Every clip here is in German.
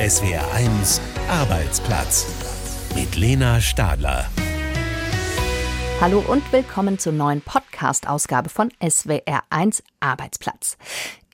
SWR1 Arbeitsplatz mit Lena Stadler. Hallo und willkommen zur neuen Podcast-Ausgabe von SWR1 Arbeitsplatz.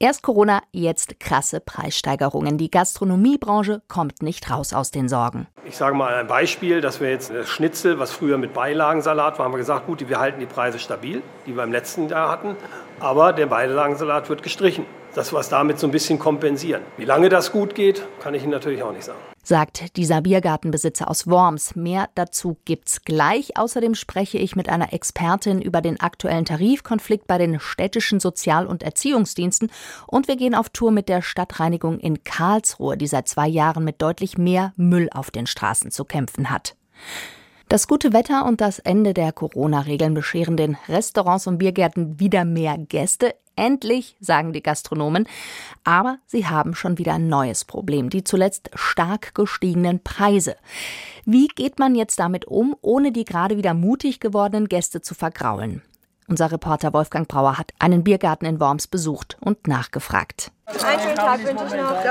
Erst Corona, jetzt krasse Preissteigerungen. Die Gastronomiebranche kommt nicht raus aus den Sorgen. Ich sage mal ein Beispiel, dass wir jetzt das Schnitzel, was früher mit Beilagensalat war, haben wir gesagt, gut, wir halten die Preise stabil, die wir im letzten Jahr hatten, aber der Beilagensalat wird gestrichen dass wir es damit so ein bisschen kompensieren. Wie lange das gut geht, kann ich Ihnen natürlich auch nicht sagen. Sagt dieser Biergartenbesitzer aus Worms. Mehr dazu gibt's gleich. Außerdem spreche ich mit einer Expertin über den aktuellen Tarifkonflikt bei den städtischen Sozial- und Erziehungsdiensten. Und wir gehen auf Tour mit der Stadtreinigung in Karlsruhe, die seit zwei Jahren mit deutlich mehr Müll auf den Straßen zu kämpfen hat. Das gute Wetter und das Ende der Corona-Regeln bescheren den Restaurants und Biergärten wieder mehr Gäste. Endlich, sagen die Gastronomen. Aber sie haben schon wieder ein neues Problem, die zuletzt stark gestiegenen Preise. Wie geht man jetzt damit um, ohne die gerade wieder mutig gewordenen Gäste zu vergraulen? Unser Reporter Wolfgang Brauer hat einen Biergarten in Worms besucht und nachgefragt. Einen schönen Tag wünsche ich noch.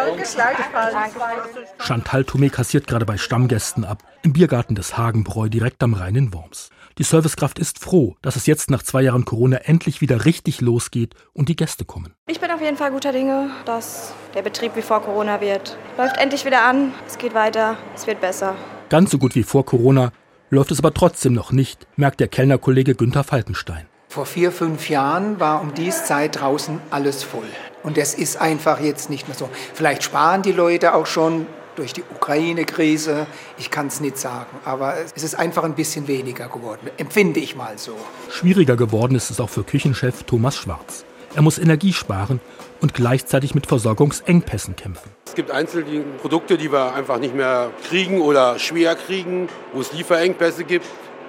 Chantal Thomé kassiert gerade bei Stammgästen ab, im Biergarten des Hagenbräu direkt am Rhein in Worms. Die Servicekraft ist froh, dass es jetzt nach zwei Jahren Corona endlich wieder richtig losgeht und die Gäste kommen. Ich bin auf jeden Fall guter Dinge, dass der Betrieb wie vor Corona wird. Läuft endlich wieder an, es geht weiter, es wird besser. Ganz so gut wie vor Corona läuft es aber trotzdem noch nicht, merkt der Kellnerkollege Günther Falkenstein. Vor vier, fünf Jahren war um dies Zeit draußen alles voll. Und das ist einfach jetzt nicht mehr so. Vielleicht sparen die Leute auch schon durch die Ukraine-Krise. Ich kann es nicht sagen, aber es ist einfach ein bisschen weniger geworden, empfinde ich mal so. Schwieriger geworden ist es auch für Küchenchef Thomas Schwarz. Er muss Energie sparen und gleichzeitig mit Versorgungsengpässen kämpfen. Es gibt einzelne Produkte, die wir einfach nicht mehr kriegen oder schwer kriegen, wo es Lieferengpässe gibt.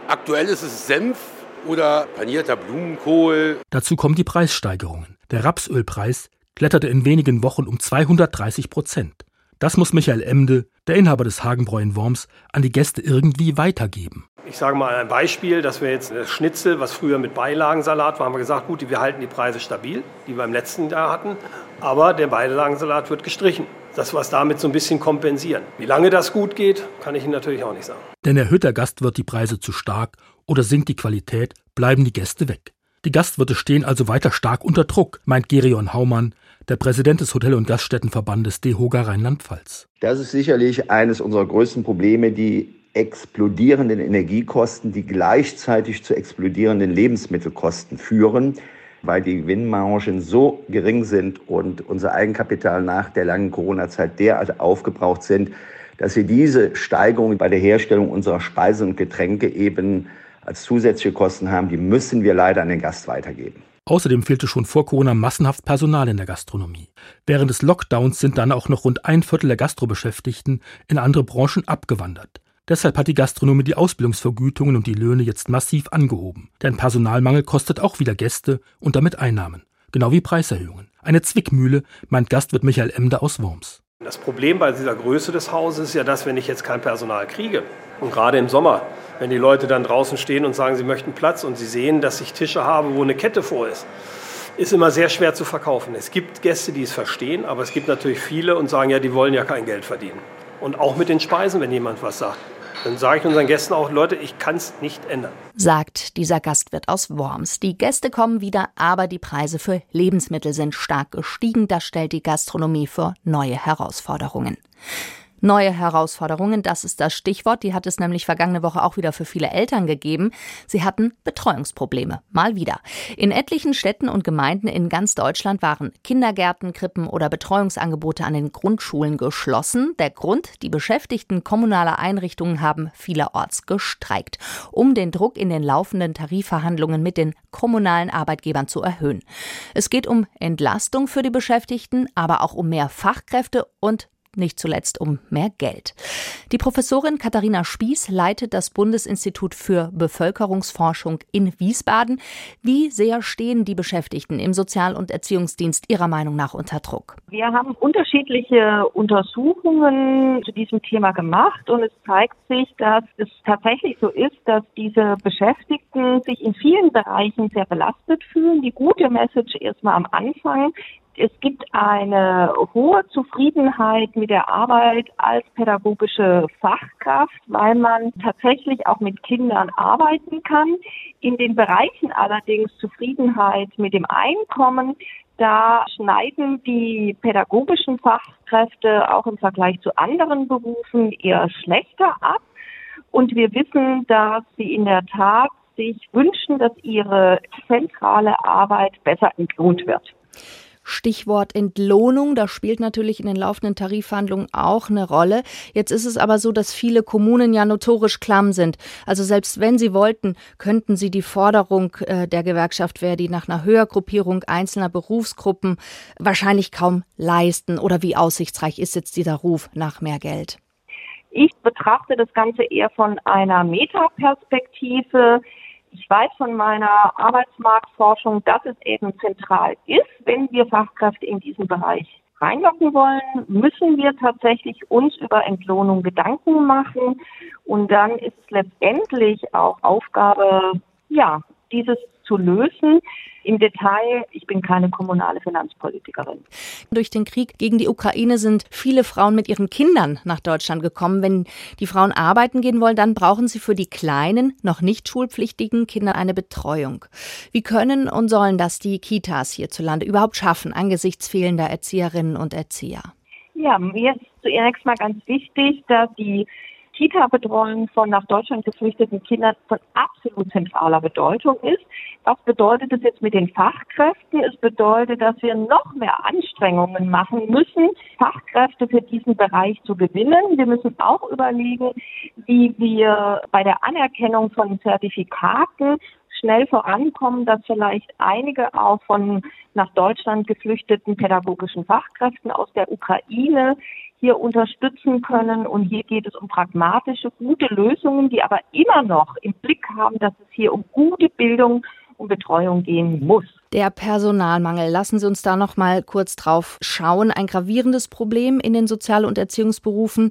Aktuell ist es Senf oder panierter Blumenkohl. Dazu kommen die Preissteigerungen. Der Rapsölpreis kletterte in wenigen Wochen um 230 Prozent. Das muss Michael Emde, der Inhaber des Hagenbräu in Worms, an die Gäste irgendwie weitergeben. Ich sage mal ein Beispiel, dass wir jetzt das Schnitzel, was früher mit Beilagensalat war, haben wir gesagt, gut, wir halten die Preise stabil, die wir im letzten Jahr hatten, aber der Beilagensalat wird gestrichen. Dass wir es damit so ein bisschen kompensieren. Wie lange das gut geht, kann ich Ihnen natürlich auch nicht sagen. Denn erhöht der Gastwirt die Preise zu stark oder sinkt die Qualität, bleiben die Gäste weg. Die Gastwirte stehen also weiter stark unter Druck, meint Gerion Haumann, der Präsident des Hotel- und Gaststättenverbandes DEHOGA Rheinland-Pfalz. Das ist sicherlich eines unserer größten Probleme, die explodierenden Energiekosten, die gleichzeitig zu explodierenden Lebensmittelkosten führen, weil die Gewinnmargen so gering sind und unser Eigenkapital nach der langen Corona-Zeit derart aufgebraucht sind, dass wir diese Steigerung bei der Herstellung unserer Speisen und Getränke eben als zusätzliche Kosten haben. Die müssen wir leider an den Gast weitergeben. Außerdem fehlte schon vor Corona massenhaft Personal in der Gastronomie. Während des Lockdowns sind dann auch noch rund ein Viertel der Gastrobeschäftigten in andere Branchen abgewandert. Deshalb hat die Gastronomie die Ausbildungsvergütungen und die Löhne jetzt massiv angehoben. Denn Personalmangel kostet auch wieder Gäste und damit Einnahmen. Genau wie Preiserhöhungen. Eine Zwickmühle, meint Gastwirt Michael Emder aus Worms. Das Problem bei dieser Größe des Hauses ist ja, dass wenn ich jetzt kein Personal kriege und gerade im Sommer, wenn die Leute dann draußen stehen und sagen, sie möchten Platz und sie sehen, dass ich Tische habe, wo eine Kette vor ist, ist immer sehr schwer zu verkaufen. Es gibt Gäste, die es verstehen, aber es gibt natürlich viele und sagen, ja, die wollen ja kein Geld verdienen. Und auch mit den Speisen, wenn jemand was sagt. Dann sage ich unseren Gästen auch, Leute, ich kann es nicht ändern. Sagt dieser Gastwirt aus Worms. Die Gäste kommen wieder, aber die Preise für Lebensmittel sind stark gestiegen. Das stellt die Gastronomie vor neue Herausforderungen. Neue Herausforderungen, das ist das Stichwort. Die hat es nämlich vergangene Woche auch wieder für viele Eltern gegeben. Sie hatten Betreuungsprobleme. Mal wieder. In etlichen Städten und Gemeinden in ganz Deutschland waren Kindergärten, Krippen oder Betreuungsangebote an den Grundschulen geschlossen. Der Grund, die Beschäftigten kommunaler Einrichtungen haben vielerorts gestreikt, um den Druck in den laufenden Tarifverhandlungen mit den kommunalen Arbeitgebern zu erhöhen. Es geht um Entlastung für die Beschäftigten, aber auch um mehr Fachkräfte und nicht zuletzt um mehr Geld. Die Professorin Katharina Spieß leitet das Bundesinstitut für Bevölkerungsforschung in Wiesbaden. Wie sehr stehen die Beschäftigten im Sozial- und Erziehungsdienst Ihrer Meinung nach unter Druck? Wir haben unterschiedliche Untersuchungen zu diesem Thema gemacht und es zeigt sich, dass es tatsächlich so ist, dass diese Beschäftigten sich in vielen Bereichen sehr belastet fühlen. Die gute Message erstmal am Anfang Es gibt eine hohe Zufriedenheit mit der Arbeit als pädagogische Fachkraft, weil man tatsächlich auch mit Kindern arbeiten kann. In den Bereichen allerdings Zufriedenheit mit dem Einkommen, da schneiden die pädagogischen Fachkräfte auch im Vergleich zu anderen Berufen eher schlechter ab. Und wir wissen, dass sie in der Tat sich wünschen, dass ihre zentrale Arbeit besser entlohnt wird. Stichwort Entlohnung, das spielt natürlich in den laufenden Tarifverhandlungen auch eine Rolle. Jetzt ist es aber so, dass viele Kommunen ja notorisch klamm sind. Also selbst wenn sie wollten, könnten sie die Forderung äh, der Gewerkschaft Verdi nach einer Höhergruppierung einzelner Berufsgruppen wahrscheinlich kaum leisten. Oder wie aussichtsreich ist jetzt dieser Ruf nach mehr Geld? Ich betrachte das Ganze eher von einer Metaperspektive. Ich weiß von meiner Arbeitsmarktforschung, dass es eben zentral ist, wenn wir Fachkräfte in diesen Bereich reinlocken wollen, müssen wir tatsächlich uns über Entlohnung Gedanken machen. Und dann ist es letztendlich auch Aufgabe, ja, dieses zu lösen. Im Detail, ich bin keine kommunale Finanzpolitikerin. Durch den Krieg gegen die Ukraine sind viele Frauen mit ihren Kindern nach Deutschland gekommen. Wenn die Frauen arbeiten gehen wollen, dann brauchen sie für die kleinen, noch nicht schulpflichtigen Kinder eine Betreuung. Wie können und sollen das die Kitas hierzulande überhaupt schaffen angesichts fehlender Erzieherinnen und Erzieher? Ja, mir ist zunächst mal ganz wichtig, dass die Kita-Betreuung von nach Deutschland geflüchteten Kindern von absolut zentraler Bedeutung ist. Was bedeutet es jetzt mit den Fachkräften? Es bedeutet, dass wir noch mehr Anstrengungen machen müssen, Fachkräfte für diesen Bereich zu gewinnen. Wir müssen auch überlegen, wie wir bei der Anerkennung von Zertifikaten schnell vorankommen, dass vielleicht einige auch von nach Deutschland geflüchteten pädagogischen Fachkräften aus der Ukraine hier unterstützen können. Und hier geht es um pragmatische, gute Lösungen, die aber immer noch im Blick haben, dass es hier um gute Bildung und Betreuung gehen muss. Der Personalmangel. Lassen Sie uns da noch mal kurz drauf schauen. Ein gravierendes Problem in den Sozial- und Erziehungsberufen.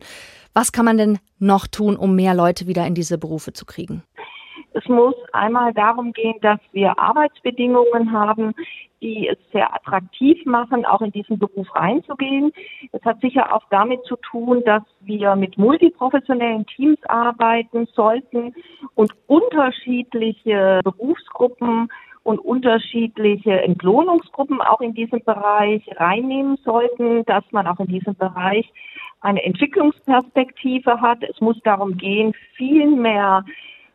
Was kann man denn noch tun, um mehr Leute wieder in diese Berufe zu kriegen? Es muss einmal darum gehen, dass wir Arbeitsbedingungen haben, die es sehr attraktiv machen, auch in diesen Beruf reinzugehen. Es hat sicher auch damit zu tun, dass wir mit multiprofessionellen Teams arbeiten sollten und unterschiedliche Berufsgruppen und unterschiedliche Entlohnungsgruppen auch in diesem Bereich reinnehmen sollten, dass man auch in diesem Bereich eine Entwicklungsperspektive hat. Es muss darum gehen, viel mehr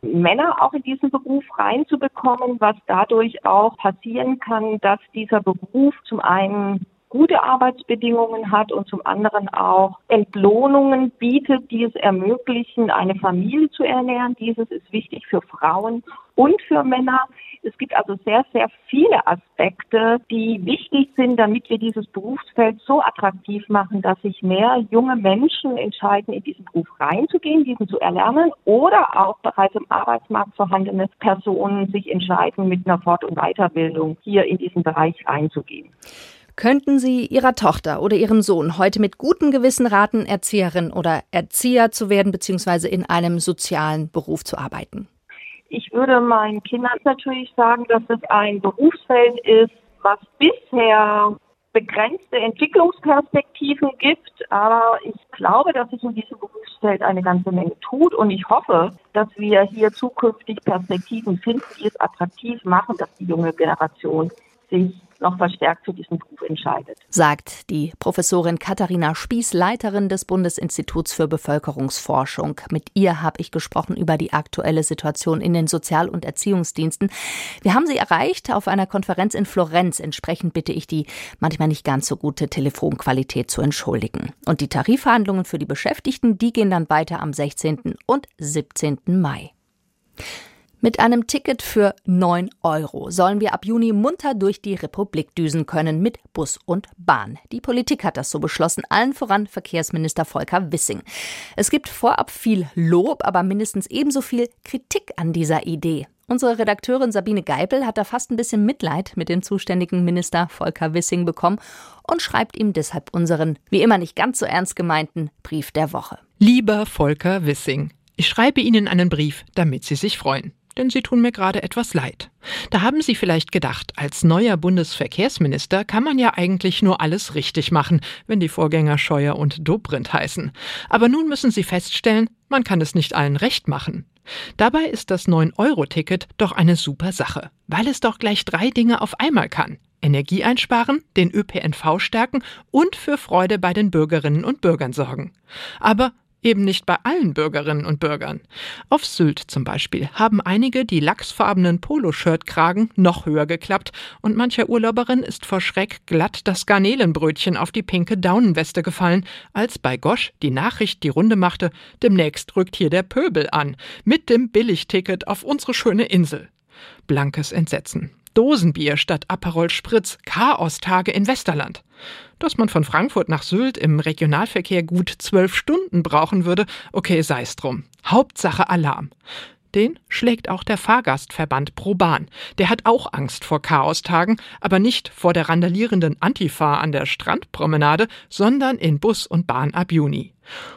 Männer auch in diesen Beruf reinzubekommen, was dadurch auch passieren kann, dass dieser Beruf zum einen gute Arbeitsbedingungen hat und zum anderen auch Entlohnungen bietet, die es ermöglichen, eine Familie zu ernähren. Dieses ist wichtig für Frauen und für Männer. Es gibt also sehr, sehr viele Aspekte, die wichtig sind, damit wir dieses Berufsfeld so attraktiv machen, dass sich mehr junge Menschen entscheiden, in diesen Beruf reinzugehen, diesen zu erlernen oder auch bereits im Arbeitsmarkt vorhandene Personen sich entscheiden, mit einer Fort- und Weiterbildung hier in diesen Bereich reinzugehen. Könnten Sie Ihrer Tochter oder Ihrem Sohn heute mit gutem Gewissen raten, Erzieherin oder Erzieher zu werden, beziehungsweise in einem sozialen Beruf zu arbeiten? Ich würde meinen Kindern natürlich sagen, dass es ein Berufsfeld ist, was bisher begrenzte Entwicklungsperspektiven gibt, aber ich glaube, dass sich in diesem Berufsfeld eine ganze Menge tut. Und ich hoffe, dass wir hier zukünftig Perspektiven finden, die es attraktiv machen, dass die junge Generation sich noch verstärkt für diesen Beruf entscheidet. Sagt die Professorin Katharina Spieß, Leiterin des Bundesinstituts für Bevölkerungsforschung. Mit ihr habe ich gesprochen über die aktuelle Situation in den Sozial- und Erziehungsdiensten. Wir haben sie erreicht auf einer Konferenz in Florenz. Entsprechend bitte ich die manchmal nicht ganz so gute Telefonqualität zu entschuldigen. Und die Tarifverhandlungen für die Beschäftigten, die gehen dann weiter am 16. und 17. Mai. Mit einem Ticket für 9 Euro sollen wir ab Juni munter durch die Republik düsen können mit Bus und Bahn. Die Politik hat das so beschlossen, allen voran Verkehrsminister Volker Wissing. Es gibt vorab viel Lob, aber mindestens ebenso viel Kritik an dieser Idee. Unsere Redakteurin Sabine Geipel hat da fast ein bisschen Mitleid mit dem zuständigen Minister Volker Wissing bekommen und schreibt ihm deshalb unseren, wie immer nicht ganz so ernst gemeinten, Brief der Woche. Lieber Volker Wissing, ich schreibe Ihnen einen Brief, damit Sie sich freuen. Denn sie tun mir gerade etwas leid. Da haben Sie vielleicht gedacht, als neuer Bundesverkehrsminister kann man ja eigentlich nur alles richtig machen, wenn die Vorgänger Scheuer und Dobrindt heißen. Aber nun müssen Sie feststellen, man kann es nicht allen recht machen. Dabei ist das 9-Euro-Ticket doch eine super Sache, weil es doch gleich drei Dinge auf einmal kann. Energie einsparen, den ÖPNV stärken und für Freude bei den Bürgerinnen und Bürgern sorgen. Aber Eben nicht bei allen Bürgerinnen und Bürgern. Auf Sylt zum Beispiel haben einige die lachsfarbenen Poloshirtkragen noch höher geklappt und mancher Urlauberin ist vor Schreck glatt das Garnelenbrötchen auf die pinke Daunenweste gefallen, als bei Gosch die Nachricht die Runde machte, demnächst rückt hier der Pöbel an, mit dem Billigticket auf unsere schöne Insel. Blankes Entsetzen. Dosenbier statt Aperol Spritz, Chaostage in Westerland. Dass man von Frankfurt nach Sylt im Regionalverkehr gut zwölf Stunden brauchen würde, okay, sei's drum. Hauptsache Alarm. Den schlägt auch der Fahrgastverband ProBahn. Der hat auch Angst vor Chaostagen, aber nicht vor der randalierenden Antifa an der Strandpromenade, sondern in Bus und Bahn ab Juni.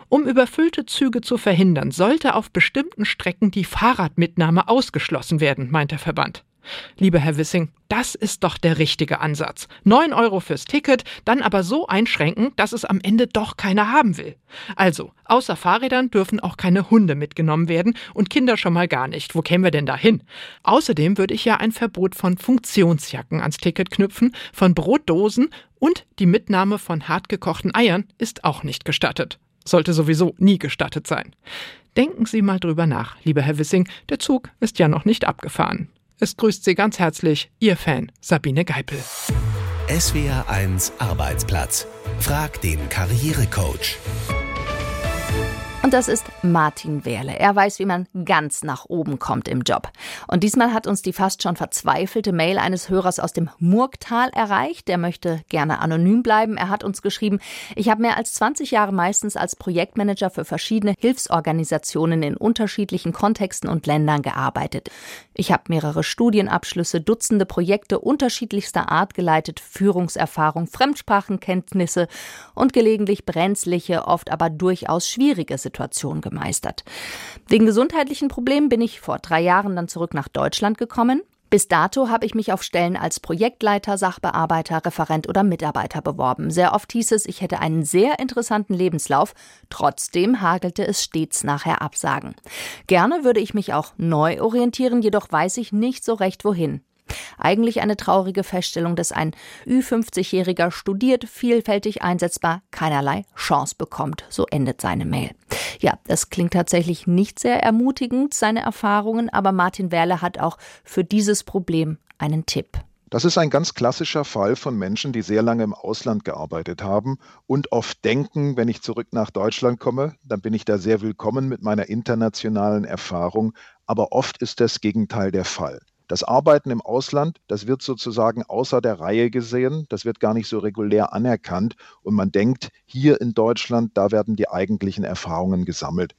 Um überfüllte Züge zu verhindern, sollte auf bestimmten Strecken die Fahrradmitnahme ausgeschlossen werden, meint der Verband. Lieber Herr Wissing, das ist doch der richtige Ansatz. Neun Euro fürs Ticket, dann aber so einschränken, dass es am Ende doch keiner haben will. Also, außer Fahrrädern dürfen auch keine Hunde mitgenommen werden und Kinder schon mal gar nicht. Wo kämen wir denn da hin? Außerdem würde ich ja ein Verbot von Funktionsjacken ans Ticket knüpfen, von Brotdosen und die Mitnahme von hartgekochten Eiern ist auch nicht gestattet. Sollte sowieso nie gestattet sein. Denken Sie mal drüber nach, lieber Herr Wissing, der Zug ist ja noch nicht abgefahren. Es grüßt Sie ganz herzlich, Ihr Fan Sabine Geipel. SWR 1 Arbeitsplatz. Frag den Karrierecoach. Und das ist Martin Wehrle. Er weiß, wie man ganz nach oben kommt im Job. Und diesmal hat uns die fast schon verzweifelte Mail eines Hörers aus dem Murgtal erreicht. Der möchte gerne anonym bleiben. Er hat uns geschrieben, ich habe mehr als 20 Jahre meistens als Projektmanager für verschiedene Hilfsorganisationen in unterschiedlichen Kontexten und Ländern gearbeitet. Ich habe mehrere Studienabschlüsse, Dutzende Projekte unterschiedlichster Art geleitet, Führungserfahrung, Fremdsprachenkenntnisse und gelegentlich brenzliche, oft aber durchaus schwierige Situationen. Situation gemeistert. Wegen gesundheitlichen Problemen bin ich vor drei Jahren dann zurück nach Deutschland gekommen. Bis dato habe ich mich auf Stellen als Projektleiter, Sachbearbeiter, Referent oder Mitarbeiter beworben. Sehr oft hieß es, ich hätte einen sehr interessanten Lebenslauf. Trotzdem hagelte es stets nachher Absagen. Gerne würde ich mich auch neu orientieren, jedoch weiß ich nicht so recht wohin. Eigentlich eine traurige Feststellung, dass ein Ü50-Jähriger studiert, vielfältig einsetzbar, keinerlei Chance bekommt. So endet seine Mail. Ja, das klingt tatsächlich nicht sehr ermutigend, seine Erfahrungen, aber Martin Werle hat auch für dieses Problem einen Tipp. Das ist ein ganz klassischer Fall von Menschen, die sehr lange im Ausland gearbeitet haben und oft denken, wenn ich zurück nach Deutschland komme, dann bin ich da sehr willkommen mit meiner internationalen Erfahrung. Aber oft ist das Gegenteil der Fall. Das Arbeiten im Ausland, das wird sozusagen außer der Reihe gesehen, das wird gar nicht so regulär anerkannt und man denkt, hier in Deutschland, da werden die eigentlichen Erfahrungen gesammelt.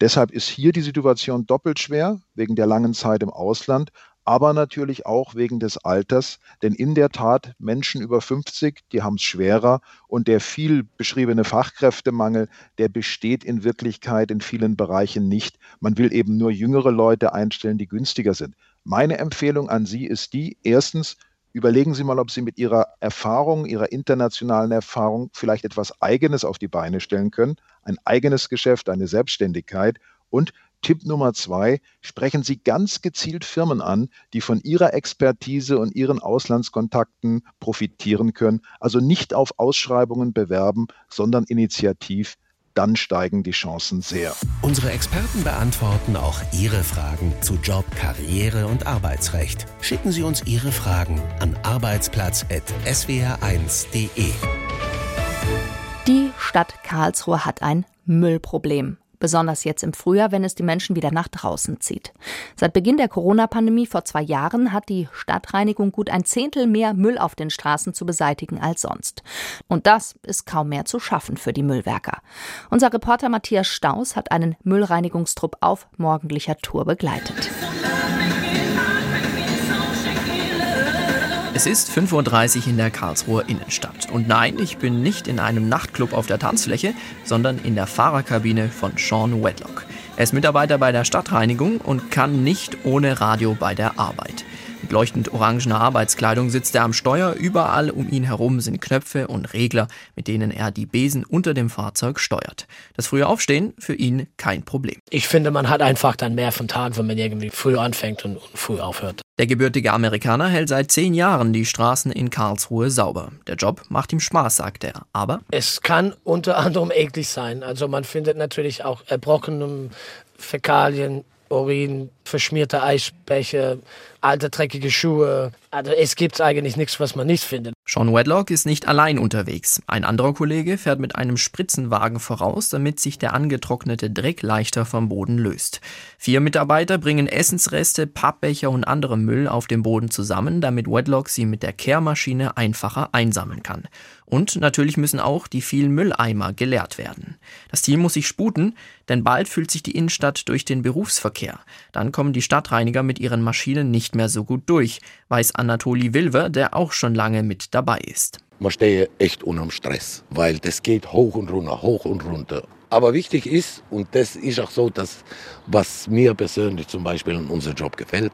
Deshalb ist hier die Situation doppelt schwer, wegen der langen Zeit im Ausland, aber natürlich auch wegen des Alters. Denn in der Tat, Menschen über 50, die haben es schwerer und der viel beschriebene Fachkräftemangel, der besteht in Wirklichkeit in vielen Bereichen nicht. Man will eben nur jüngere Leute einstellen, die günstiger sind. Meine Empfehlung an Sie ist die, erstens, überlegen Sie mal, ob Sie mit Ihrer Erfahrung, Ihrer internationalen Erfahrung vielleicht etwas Eigenes auf die Beine stellen können, ein eigenes Geschäft, eine Selbstständigkeit. Und Tipp Nummer zwei, sprechen Sie ganz gezielt Firmen an, die von Ihrer Expertise und Ihren Auslandskontakten profitieren können. Also nicht auf Ausschreibungen bewerben, sondern initiativ dann steigen die Chancen sehr. Unsere Experten beantworten auch Ihre Fragen zu Job, Karriere und Arbeitsrecht. Schicken Sie uns Ihre Fragen an arbeitsplatz.swr1.de. Die Stadt Karlsruhe hat ein Müllproblem besonders jetzt im Frühjahr, wenn es die Menschen wieder nach draußen zieht. Seit Beginn der Corona-Pandemie vor zwei Jahren hat die Stadtreinigung gut ein Zehntel mehr Müll auf den Straßen zu beseitigen als sonst. Und das ist kaum mehr zu schaffen für die Müllwerker. Unser Reporter Matthias Staus hat einen Müllreinigungstrupp auf morgendlicher Tour begleitet. Es ist 5.30 Uhr in der Karlsruher Innenstadt. Und nein, ich bin nicht in einem Nachtclub auf der Tanzfläche, sondern in der Fahrerkabine von Sean Wedlock. Er ist Mitarbeiter bei der Stadtreinigung und kann nicht ohne Radio bei der Arbeit. Mit leuchtend orangener Arbeitskleidung sitzt er am Steuer. Überall um ihn herum sind Knöpfe und Regler, mit denen er die Besen unter dem Fahrzeug steuert. Das frühe Aufstehen für ihn kein Problem. Ich finde, man hat einfach dann mehr von Tag, wenn man irgendwie früh anfängt und, und früh aufhört. Der gebürtige Amerikaner hält seit zehn Jahren die Straßen in Karlsruhe sauber. Der Job macht ihm Spaß, sagt er. Aber es kann unter anderem eklig sein. Also man findet natürlich auch erbrochene Fäkalien, Urin, verschmierte Eisbecher, alte dreckige Schuhe. Also es gibt eigentlich nichts, was man nicht findet. Sean Wedlock ist nicht allein unterwegs. Ein anderer Kollege fährt mit einem Spritzenwagen voraus, damit sich der angetrocknete Dreck leichter vom Boden löst. Vier Mitarbeiter bringen Essensreste, Pappbecher und andere Müll auf dem Boden zusammen, damit Wedlock sie mit der Kehrmaschine einfacher einsammeln kann. Und natürlich müssen auch die vielen Mülleimer geleert werden. Das Team muss sich sputen, denn bald füllt sich die Innenstadt durch den Berufsverkehr. Dann kommen die Stadtreiniger mit ihren Maschinen nicht mehr so gut durch, weiß Anatoli Wilver, der auch schon lange mit dabei ist. Man stehe echt unterm Stress, weil das geht hoch und runter, hoch und runter. Aber wichtig ist, und das ist auch so, dass, was mir persönlich zum Beispiel in unserem Job gefällt,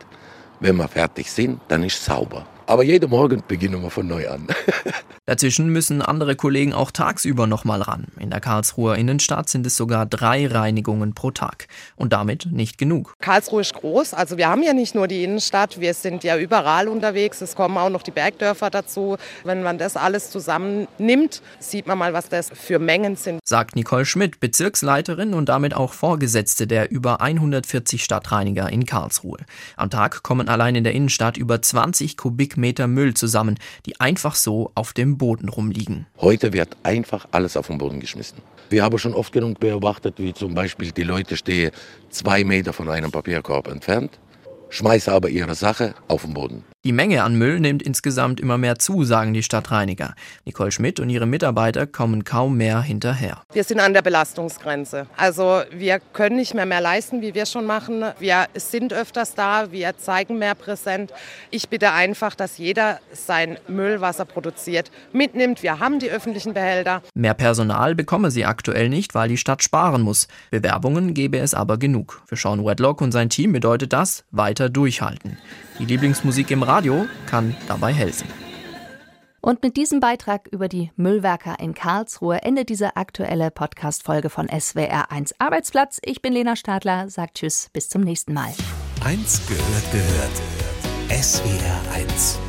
wenn wir fertig sind, dann ist sauber. Aber jeden Morgen beginnen wir von neu an. Dazwischen müssen andere Kollegen auch tagsüber nochmal ran. In der Karlsruher Innenstadt sind es sogar drei Reinigungen pro Tag. Und damit nicht genug. Karlsruhe ist groß. Also wir haben ja nicht nur die Innenstadt, wir sind ja überall unterwegs. Es kommen auch noch die Bergdörfer dazu. Wenn man das alles zusammennimmt, sieht man mal, was das für Mengen sind. Sagt Nicole Schmidt, Bezirksleiterin und damit auch Vorgesetzte der über 140 Stadtreiniger in Karlsruhe. Am Tag kommen allein in der Innenstadt über 20 Kubik Kubikmeter Müll zusammen, die einfach so auf dem Boden rumliegen. Heute wird einfach alles auf den Boden geschmissen. Wir haben schon oft genug beobachtet, wie zum Beispiel die Leute stehen zwei Meter von einem Papierkorb entfernt, schmeißen aber ihre Sache auf den Boden. Die Menge an Müll nimmt insgesamt immer mehr zu, sagen die Stadtreiniger. Nicole Schmidt und ihre Mitarbeiter kommen kaum mehr hinterher. Wir sind an der Belastungsgrenze. Also wir können nicht mehr mehr leisten, wie wir schon machen. Wir sind öfters da, wir zeigen mehr präsent. Ich bitte einfach, dass jeder sein Müll, was er produziert, mitnimmt. Wir haben die öffentlichen Behälter. Mehr Personal bekomme sie aktuell nicht, weil die Stadt sparen muss. Bewerbungen gebe es aber genug. Für Sean Wedlock und sein Team bedeutet das weiter durchhalten. Die Lieblingsmusik im Radio kann dabei helfen. Und mit diesem Beitrag über die Müllwerker in Karlsruhe endet diese aktuelle Podcast-Folge von SWR1 Arbeitsplatz. Ich bin Lena Stadler, sagt Tschüss, bis zum nächsten Mal. Eins gehört gehört. SWR1